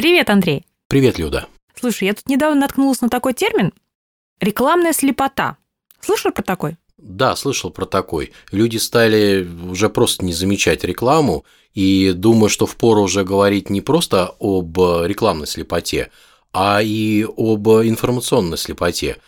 Привет, Андрей. Привет, Люда. Слушай, я тут недавно наткнулась на такой термин – рекламная слепота. Слышал про такой? Да, слышал про такой. Люди стали уже просто не замечать рекламу и думаю, что впору уже говорить не просто об рекламной слепоте, а и об информационной слепоте.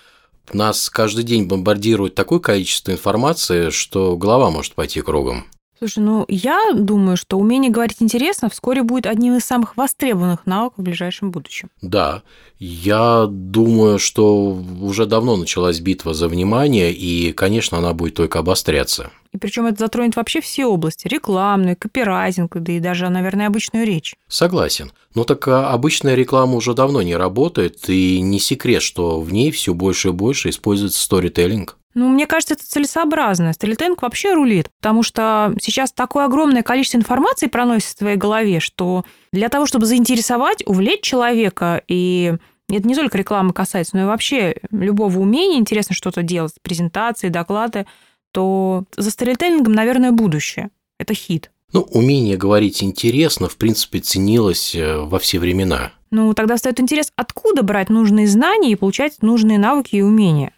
Нас каждый день бомбардирует такое количество информации, что голова может пойти кругом. Слушай, ну я думаю, что умение говорить интересно вскоре будет одним из самых востребованных навыков в ближайшем будущем. Да, я думаю, что уже давно началась битва за внимание, и, конечно, она будет только обостряться. И причем это затронет вообще все области – рекламную, копирайтинг, да и даже, наверное, обычную речь. Согласен. Но так а, обычная реклама уже давно не работает, и не секрет, что в ней все больше и больше используется сторителлинг. Ну, мне кажется, это целесообразно. Стрелитенг вообще рулит, потому что сейчас такое огромное количество информации проносится в твоей голове, что для того, чтобы заинтересовать, увлечь человека, и это не только рекламы касается, но и вообще любого умения интересно что-то делать, презентации, доклады, то за сторителлингом, наверное, будущее. Это хит. Ну, умение говорить интересно, в принципе, ценилось э, во все времена. Ну, тогда встает интерес, откуда брать нужные знания и получать нужные навыки и умения.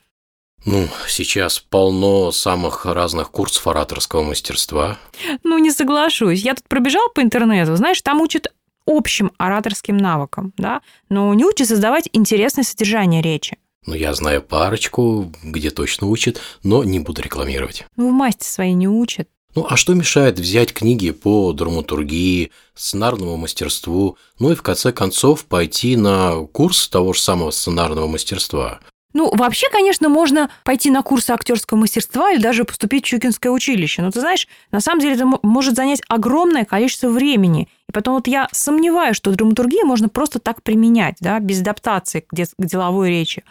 Ну, сейчас полно самых разных курсов ораторского мастерства. Ну, не соглашусь. Я тут пробежал по интернету, знаешь, там учат общим ораторским навыкам, да, но не учат создавать интересное содержание речи. Ну, я знаю парочку, где точно учат, но не буду рекламировать. Ну, в масти своей не учат. Ну, а что мешает взять книги по драматургии, сценарному мастерству, ну и в конце концов пойти на курс того же самого сценарного мастерства? Ну, вообще, конечно, можно пойти на курсы актерского мастерства или даже поступить в Чукинское училище. Но ты знаешь, на самом деле это может занять огромное количество времени. И потом вот я сомневаюсь, что драматургию можно просто так применять, да, без адаптации к, к деловой речи.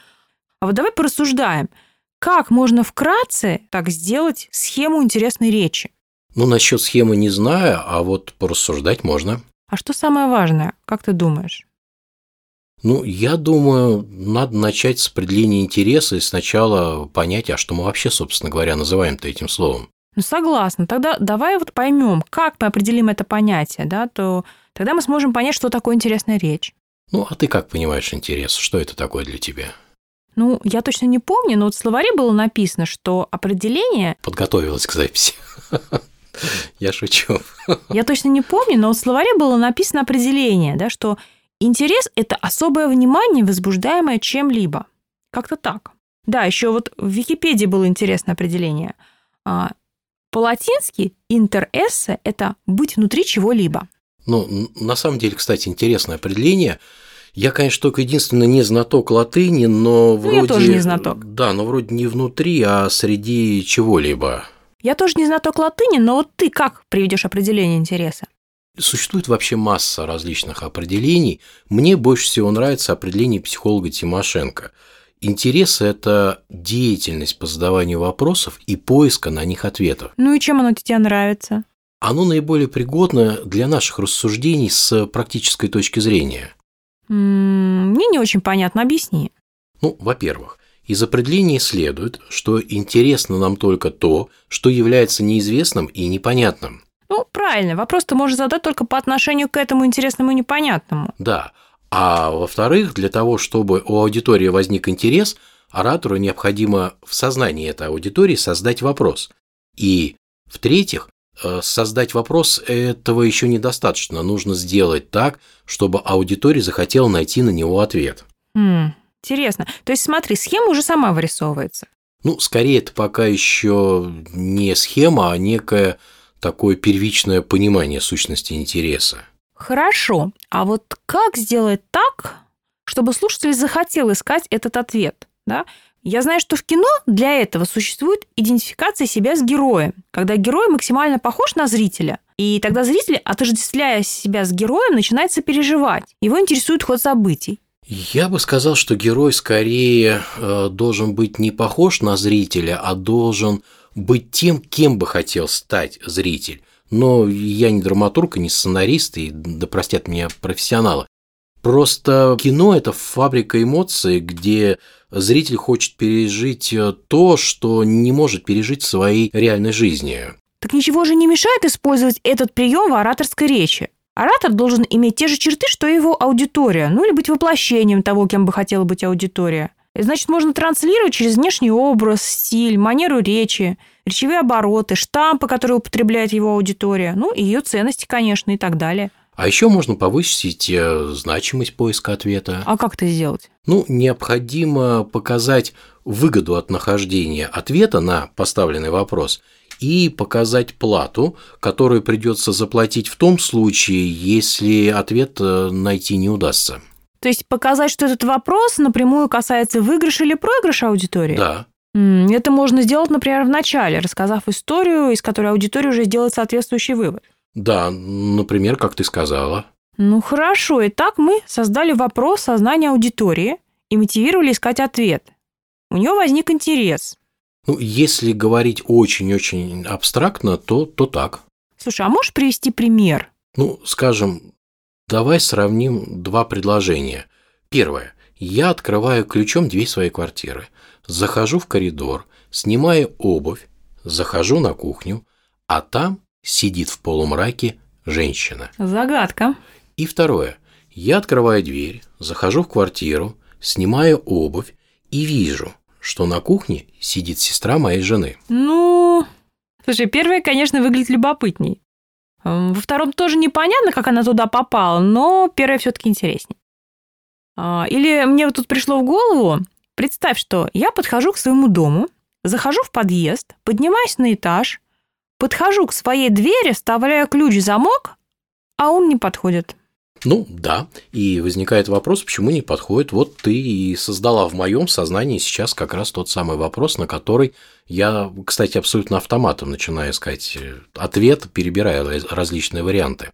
А вот давай порассуждаем, как можно вкратце так сделать схему интересной речи? Ну, насчет схемы не знаю, а вот порассуждать можно. А что самое важное, как ты думаешь? Ну, я думаю, надо начать с определения интереса и сначала понять, а что мы вообще, собственно говоря, называем-то этим словом. Ну, согласна. Тогда давай вот поймем, как мы определим это понятие, да, то тогда мы сможем понять, что такое интересная речь. Ну, а ты как понимаешь интерес? Что это такое для тебя? Ну, я точно не помню, но вот в словаре было написано, что определение... Подготовилась к записи. Я шучу. Я точно не помню, но в словаре было написано определение, да, что Интерес – это особое внимание, возбуждаемое чем-либо. Как-то так. Да, еще вот в Википедии было интересное определение. А, по-латински «интерессе» – это «быть внутри чего-либо». Ну, на самом деле, кстати, интересное определение. Я, конечно, только единственное не знаток латыни, но вроде... Ну, я тоже не знаток. Да, но вроде не внутри, а среди чего-либо. Я тоже не знаток латыни, но вот ты как приведешь определение интереса? Существует вообще масса различных определений. Мне больше всего нравится определение психолога Тимошенко. Интерес – это деятельность по задаванию вопросов и поиска на них ответов. Ну и чем оно тебе нравится? Оно наиболее пригодно для наших рассуждений с практической точки зрения. Мне не очень понятно, объясни. Ну, во-первых, из определения следует, что интересно нам только то, что является неизвестным и непонятным. Ну, правильно. Вопрос ты можешь задать только по отношению к этому интересному и непонятному. Да. А во-вторых, для того, чтобы у аудитории возник интерес, оратору необходимо в сознании этой аудитории создать вопрос. И в-третьих, создать вопрос этого еще недостаточно. Нужно сделать так, чтобы аудитория захотела найти на него ответ. Хм, интересно. То есть смотри, схема уже сама вырисовывается. Ну, скорее, это пока еще не схема, а некая такое первичное понимание сущности интереса. Хорошо. А вот как сделать так, чтобы слушатель захотел искать этот ответ? Да? Я знаю, что в кино для этого существует идентификация себя с героем, когда герой максимально похож на зрителя, и тогда зритель, отождествляя себя с героем, начинает сопереживать. Его интересует ход событий. Я бы сказал, что герой скорее э, должен быть не похож на зрителя, а должен быть тем, кем бы хотел стать зритель. Но я не драматург и не сценарист, и да простят меня профессионалы. Просто кино – это фабрика эмоций, где зритель хочет пережить э, то, что не может пережить в своей реальной жизни. Так ничего же не мешает использовать этот прием в ораторской речи. Оратор должен иметь те же черты, что и его аудитория, ну или быть воплощением того, кем бы хотела быть аудитория. Значит, можно транслировать через внешний образ, стиль, манеру речи, речевые обороты, штампы, которые употребляет его аудитория, ну и ее ценности, конечно, и так далее. А еще можно повысить э, значимость поиска ответа. А как это сделать? Ну, необходимо показать выгоду от нахождения ответа на поставленный вопрос и показать плату, которую придется заплатить в том случае, если ответ э, найти не удастся. То есть показать, что этот вопрос напрямую касается выигрыша или проигрыша аудитории? Да. Это можно сделать, например, в начале, рассказав историю, из которой аудитория уже сделает соответствующий вывод. Да, например, как ты сказала. Ну хорошо, итак, мы создали вопрос сознания аудитории и мотивировали искать ответ. У нее возник интерес. Ну, если говорить очень-очень абстрактно, то, то так. Слушай, а можешь привести пример? Ну, скажем, Давай сравним два предложения. Первое. Я открываю ключом дверь своей квартиры, захожу в коридор, снимаю обувь, захожу на кухню, а там сидит в полумраке женщина. Загадка. И второе. Я открываю дверь, захожу в квартиру, снимаю обувь и вижу, что на кухне сидит сестра моей жены. Ну, слушай, первое, конечно, выглядит любопытней. Во втором тоже непонятно, как она туда попала, но первое все-таки интереснее. А, или мне вот тут пришло в голову, представь, что я подхожу к своему дому, захожу в подъезд, поднимаюсь на этаж, подхожу к своей двери, вставляю ключ в замок, а он не подходит. Ну да, и возникает вопрос, почему не подходит. Вот ты и создала в моем сознании сейчас как раз тот самый вопрос, на который я, кстати, абсолютно автоматом начинаю искать э, ответ, перебирая различные варианты.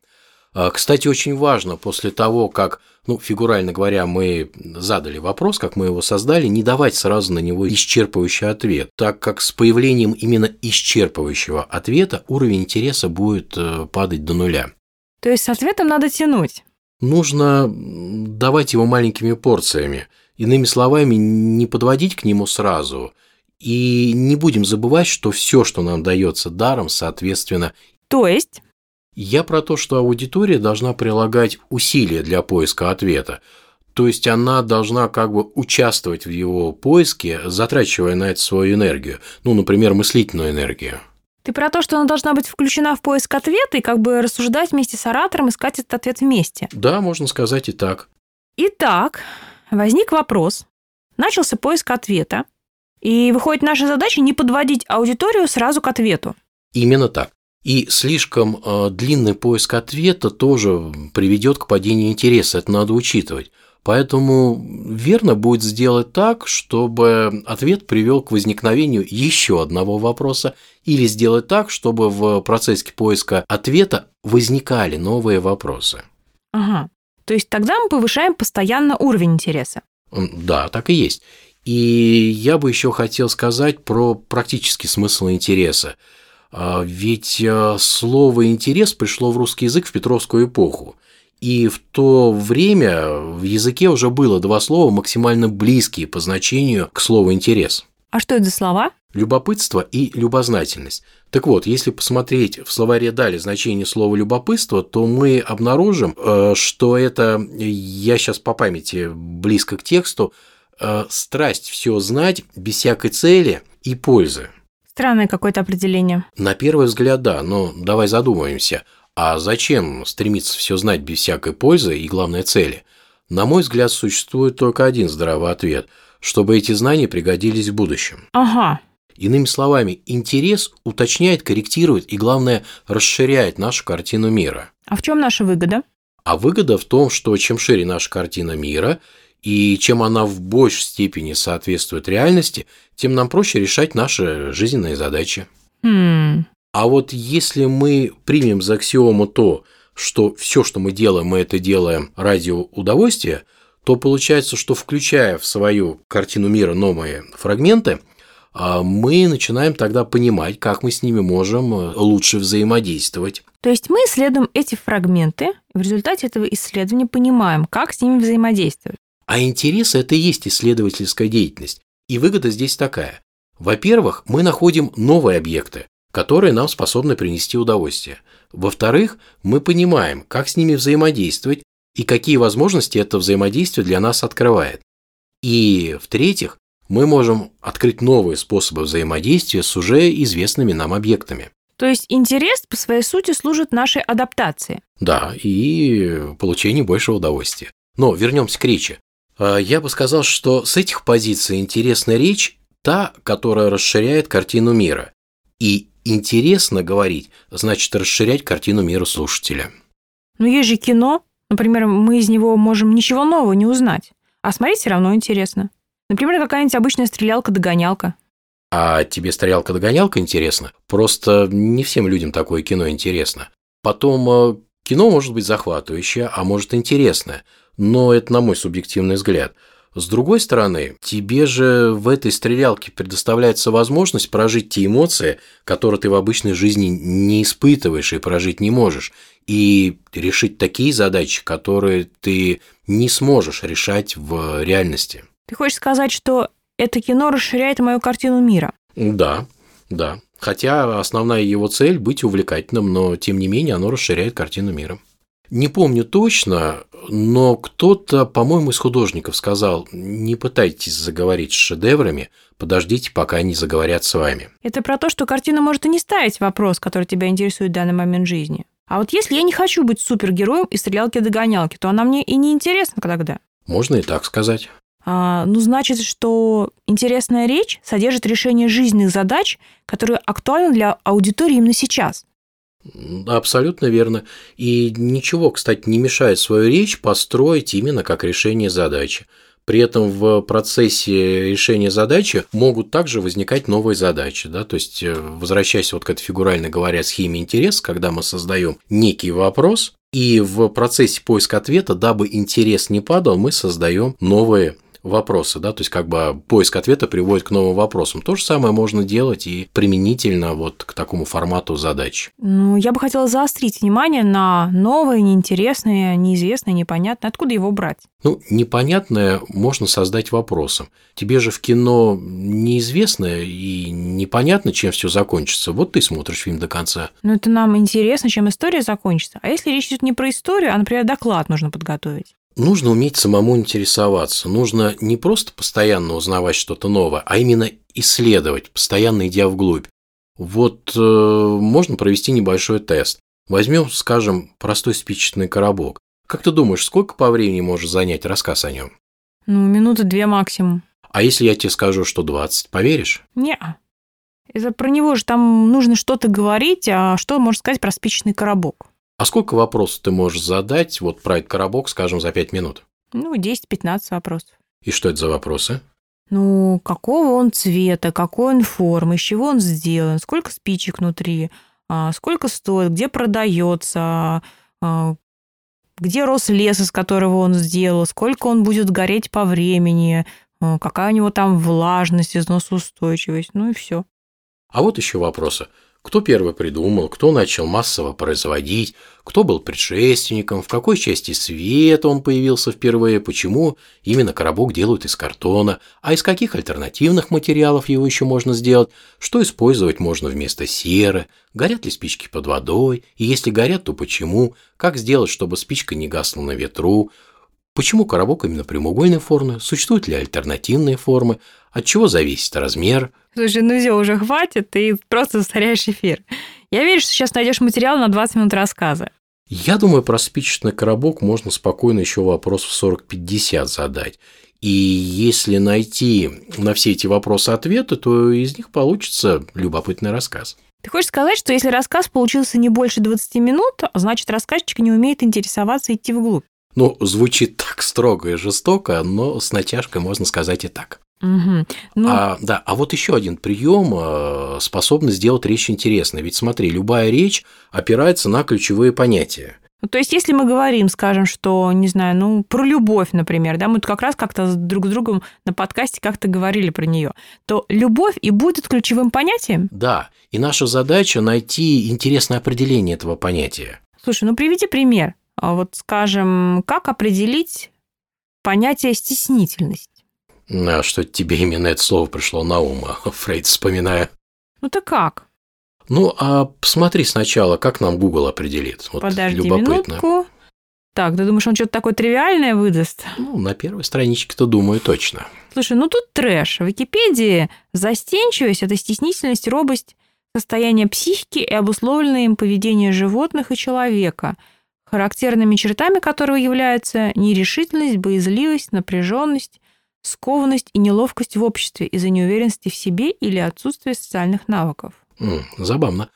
А, кстати, очень важно после того, как, ну, фигурально говоря, мы задали вопрос, как мы его создали, не давать сразу на него исчерпывающий ответ, так как с появлением именно исчерпывающего ответа уровень интереса будет э, падать до нуля. То есть с ответом надо тянуть нужно давать его маленькими порциями. Иными словами, не подводить к нему сразу. И не будем забывать, что все, что нам дается даром, соответственно. То есть? Я про то, что аудитория должна прилагать усилия для поиска ответа. То есть она должна как бы участвовать в его поиске, затрачивая на это свою энергию. Ну, например, мыслительную энергию. Ты про то, что она должна быть включена в поиск ответа и как бы рассуждать вместе с оратором, искать этот ответ вместе. Да, можно сказать и так. Итак, возник вопрос, начался поиск ответа, и выходит наша задача не подводить аудиторию сразу к ответу. Именно так. И слишком э, длинный поиск ответа тоже приведет к падению интереса, это надо учитывать. Поэтому верно будет сделать так, чтобы ответ привел к возникновению еще одного вопроса, или сделать так, чтобы в процессе поиска ответа возникали новые вопросы. Ага. То есть тогда мы повышаем постоянно уровень интереса. Да, так и есть. И я бы еще хотел сказать про практический смысл интереса. А, ведь э, слово «интерес» пришло в русский язык в Петровскую эпоху. И в то время в языке уже было два слова максимально близкие по значению к слову «интерес». А что это за слова? Любопытство и любознательность. Так вот, если посмотреть в словаре «дали» значение слова «любопытство», то мы обнаружим, э, что это, я сейчас по памяти близко к тексту, э, страсть все знать без всякой цели и пользы. Странное какое-то определение. На первый взгляд, да, но давай задумаемся – а зачем стремиться все знать без всякой пользы и главной цели? На мой взгляд, существует только один здравый ответ – чтобы эти знания пригодились в будущем. Ага. Иными словами, интерес уточняет, корректирует и, главное, расширяет нашу картину мира. А в чем наша выгода? А выгода в том, что чем шире наша картина мира, и чем она в большей степени соответствует реальности, тем нам проще решать наши жизненные задачи. Хм. А вот если мы примем за аксиому то, что все, что мы делаем, мы это делаем ради удовольствия, то получается, что включая в свою картину мира новые фрагменты, а, мы начинаем тогда понимать, как мы с ними можем э, лучше взаимодействовать. То есть мы исследуем эти фрагменты, и в результате этого исследования понимаем, как с ними взаимодействовать. А интерес – это и есть исследовательская деятельность. И выгода здесь такая. Во-первых, мы находим новые объекты, которые нам способны принести удовольствие. Во-вторых, мы понимаем, как с ними взаимодействовать и какие возможности это взаимодействие для нас открывает. И в-третьих, мы можем открыть новые способы взаимодействия с уже известными нам объектами. То есть интерес по своей сути служит нашей адаптации. Да, и получению большего удовольствия. Но вернемся к речи. А, я бы сказал, что с этих позиций интересная речь та, которая расширяет картину мира. И интересно говорить, значит расширять картину мира слушателя. Но есть же кино. Например, мы из него можем ничего нового не узнать. А смотреть все равно интересно. Например, какая-нибудь обычная стрелялка-догонялка. А тебе стрелялка-догонялка интересно? Просто не всем людям такое кино интересно. Потом, э, кино может быть захватывающее, а может интересное. Но это на мой субъективный взгляд. С другой стороны, тебе же в этой стрелялке предоставляется возможность прожить те эмоции, которые ты в обычной жизни не испытываешь и прожить не можешь, и решить такие задачи, которые ты не сможешь решать в реальности. Ты хочешь сказать, что это кино расширяет мою картину мира? Да, да. Хотя основная его цель – быть увлекательным, но тем не менее оно расширяет картину мира. Не помню точно, но кто-то, по-моему, из художников сказал, не пытайтесь заговорить с шедеврами, подождите, пока они заговорят с вами. Это про то, что картина может и не ставить вопрос, который тебя интересует в данный момент жизни. А вот если я не хочу быть супергероем и стрелялки-догонялки, то она мне и не интересна тогда. Можно и так сказать. А, ну, значит, что интересная речь содержит решение жизненных задач, которые актуальны для аудитории именно сейчас. Абсолютно верно. И ничего, кстати, не мешает свою речь построить именно как решение задачи. При этом в процессе решения задачи могут также возникать новые задачи. Да? То есть, э, возвращаясь вот к этой фигурально говоря схеме интерес, когда мы создаем некий вопрос, и в процессе поиска ответа, дабы интерес не падал, мы создаем новые вопросы, да, то есть как бы поиск ответа приводит к новым вопросам. То же самое можно делать и применительно вот к такому формату задач. Ну, я бы хотела заострить внимание на новое, неинтересное, неизвестное, непонятное. Откуда его брать? Ну, непонятное можно создать вопросом. Тебе же в кино неизвестно и непонятно, чем все закончится. Вот ты смотришь фильм до конца. Ну, это нам интересно, чем история закончится. А если речь идет не про историю, а, например, доклад нужно подготовить? Нужно уметь самому интересоваться. Нужно не просто постоянно узнавать что-то новое, а именно исследовать, постоянно идя вглубь. Вот э, можно провести небольшой тест. Возьмем, скажем, простой спичечный коробок. Как ты думаешь, сколько по времени может занять рассказ о нем? Ну, минуты две максимум. А если я тебе скажу, что 20, поверишь? Не. Это про него же там нужно что-то говорить, а что можно сказать про спичечный коробок? А сколько вопросов ты можешь задать вот про этот коробок, скажем, за 5 минут? Ну, 10-15 вопросов. И что это за вопросы? Ну, какого он цвета, какой он формы, из чего он сделан, сколько спичек внутри, а, сколько стоит, где продается, а, где рос лес, из которого он сделал, сколько он будет гореть по времени, а, какая у него там влажность, износоустойчивость, ну и все. А вот еще вопросы. Кто первый придумал, кто начал массово производить, кто был предшественником, в какой части света он появился впервые, почему именно коробок делают из картона, а из каких альтернативных материалов его еще можно сделать, что использовать можно вместо серы, горят ли спички под водой, и если горят, то почему, как сделать, чтобы спичка не гасла на ветру, Почему коробок именно прямоугольной формы? Существуют ли альтернативные формы? От чего зависит размер? Слушай, ну все, уже хватит, ты просто устаряешь эфир. Я верю, что сейчас найдешь материал на 20 минут рассказа. Я думаю, про спичечный коробок можно спокойно еще вопрос в 40-50 задать. И если найти на все эти вопросы ответы, то из них получится любопытный рассказ. Ты хочешь сказать, что если рассказ получился не больше 20 минут, значит рассказчик не умеет интересоваться и идти вглубь? Ну, звучит так строго и жестоко, но с натяжкой можно сказать и так. Угу. Ну... А, да, а вот еще один прием э, способный сделать речь интересной. Ведь смотри, любая речь опирается на ключевые понятия. Ну, то есть, если мы говорим, скажем, что, не знаю, ну, про любовь, например, да, мы как раз как-то друг с другом на подкасте как-то говорили про нее, то любовь и будет ключевым понятием? Да, и наша задача найти интересное определение этого понятия. Слушай, ну приведи пример. А вот, скажем, как определить понятие стеснительность? А что тебе именно это слово пришло на ум, Фрейд вспоминая? Ну ты как? Ну, а посмотри сначала, как нам Google определит. Вот Подожди любопытно. минутку. Так, ты думаешь, он что-то такое тривиальное выдаст? Ну, на первой страничке-то думаю точно. Слушай, ну тут трэш. В Википедии застенчивость – это стеснительность, робость, состояние психики и обусловленное им поведение животных и человека, характерными чертами которого являются нерешительность, боязливость, напряженность, скованность и неловкость в обществе из-за неуверенности в себе или отсутствия социальных навыков. М, забавно.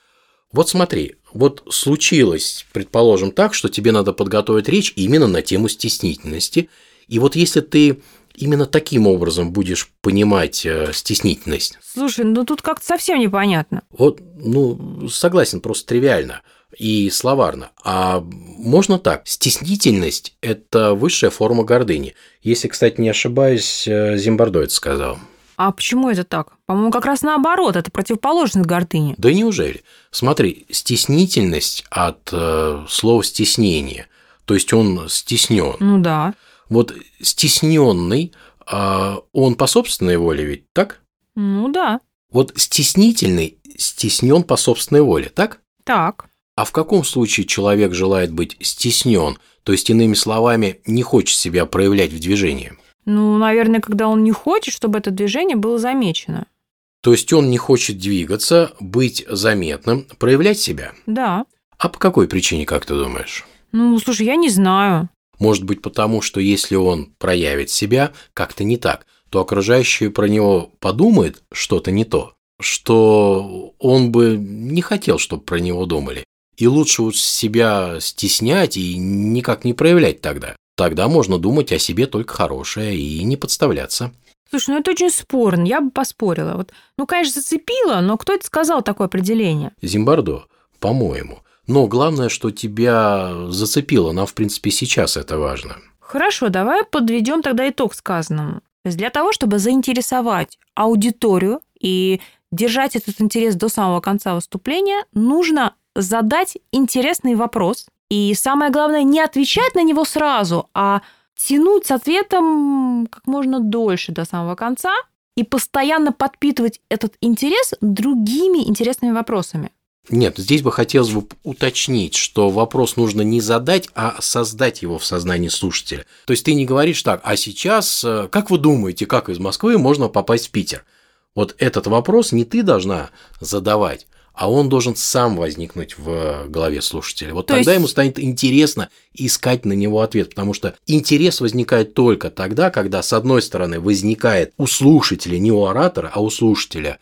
Вот смотри, вот случилось, предположим, так, что тебе надо подготовить речь именно на тему стеснительности. И вот если ты именно таким образом будешь понимать э, стеснительность, Слушай, ну тут как-то совсем непонятно. вот, ну, согласен, просто тривиально и словарно. А можно так, стеснительность – это высшая форма гордыни. Если, кстати, не ошибаюсь, э, Зимбардо это сказал. А почему это так? По-моему, как раз наоборот, это противоположность гордыни. Да неужели? Смотри, стеснительность от э, слова стеснение, то есть он стеснен. Ну да. Вот стесненный, а, он по собственной воле ведь, так? Ну да. Вот стеснительный стеснен по собственной воле, так? Так. А в каком случае человек желает быть стеснен, то есть, иными словами, не хочет себя проявлять в движении? Ну, наверное, когда он не хочет, чтобы это движение было замечено. То есть он не хочет двигаться, быть заметным, проявлять себя. Да. А по какой причине, как ты думаешь? Ну, слушай, я не знаю. Может быть, потому что если он проявит себя как-то не так, то окружающие про него подумают что-то не то, что он бы не хотел, чтобы про него думали. И лучше уж себя стеснять и никак не проявлять тогда. Тогда можно думать о себе только хорошее и не подставляться. Слушай, ну это очень спорно, я бы поспорила. Вот, ну, конечно, зацепило, но кто это сказал такое определение? Зимбардо, по-моему. Но главное, что тебя зацепило, нам, в принципе, сейчас это важно. Хорошо, давай подведем тогда итог сказанному. То есть для того, чтобы заинтересовать аудиторию и держать этот интерес до самого конца выступления, нужно задать интересный вопрос. И самое главное, не отвечать на него сразу, а тянуть с ответом как можно дольше до самого конца и постоянно подпитывать этот интерес другими интересными вопросами. Нет, здесь бы хотелось бы уточнить, что вопрос нужно не задать, а создать его в сознании слушателя. То есть ты не говоришь так, а сейчас, э, как вы думаете, как из Москвы можно попасть в Питер? Вот этот вопрос не ты должна задавать, а он должен сам возникнуть в голове слушателя. Вот То тогда есть- ему станет интересно искать на него ответ, потому что интерес возникает только тогда, когда, с одной стороны, возникает у слушателя, не у оратора, а у слушателя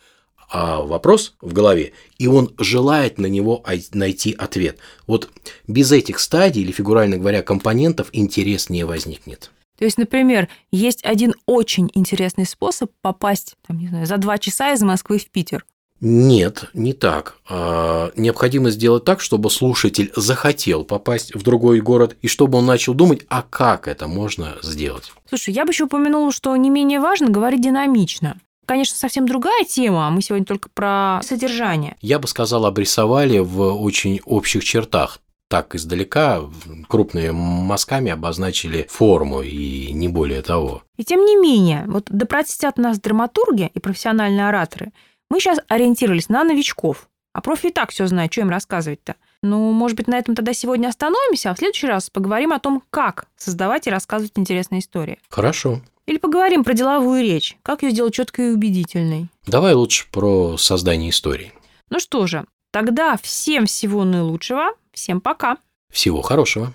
а, вопрос в голове, и он желает на него ай- найти ответ. Вот без этих стадий, или, фигурально говоря, компонентов, интерес не возникнет. То есть, например, есть один очень интересный способ попасть, там, не знаю, за два часа из Москвы в Питер. Нет, не так. А, Необходимо сделать так, чтобы слушатель захотел попасть в другой город, и чтобы он начал думать, а как это можно сделать. Слушай, я бы еще упомянула, что не менее важно говорить динамично. Конечно, совсем другая тема, а мы сегодня только про содержание. Я бы сказал, обрисовали в очень общих чертах. Так издалека крупными мазками обозначили форму и не более того. И тем не менее, вот да простят нас драматурги и профессиональные ораторы, мы сейчас ориентировались на новичков. А профи и так все знают, что им рассказывать-то. Ну, может быть, на этом тогда сегодня остановимся, а в следующий раз поговорим о том, как создавать и рассказывать интересные истории. Хорошо. Или поговорим про деловую речь, как ее сделать четкой и убедительной. Давай лучше про создание истории. Ну что же, тогда всем всего наилучшего, всем пока. Всего хорошего.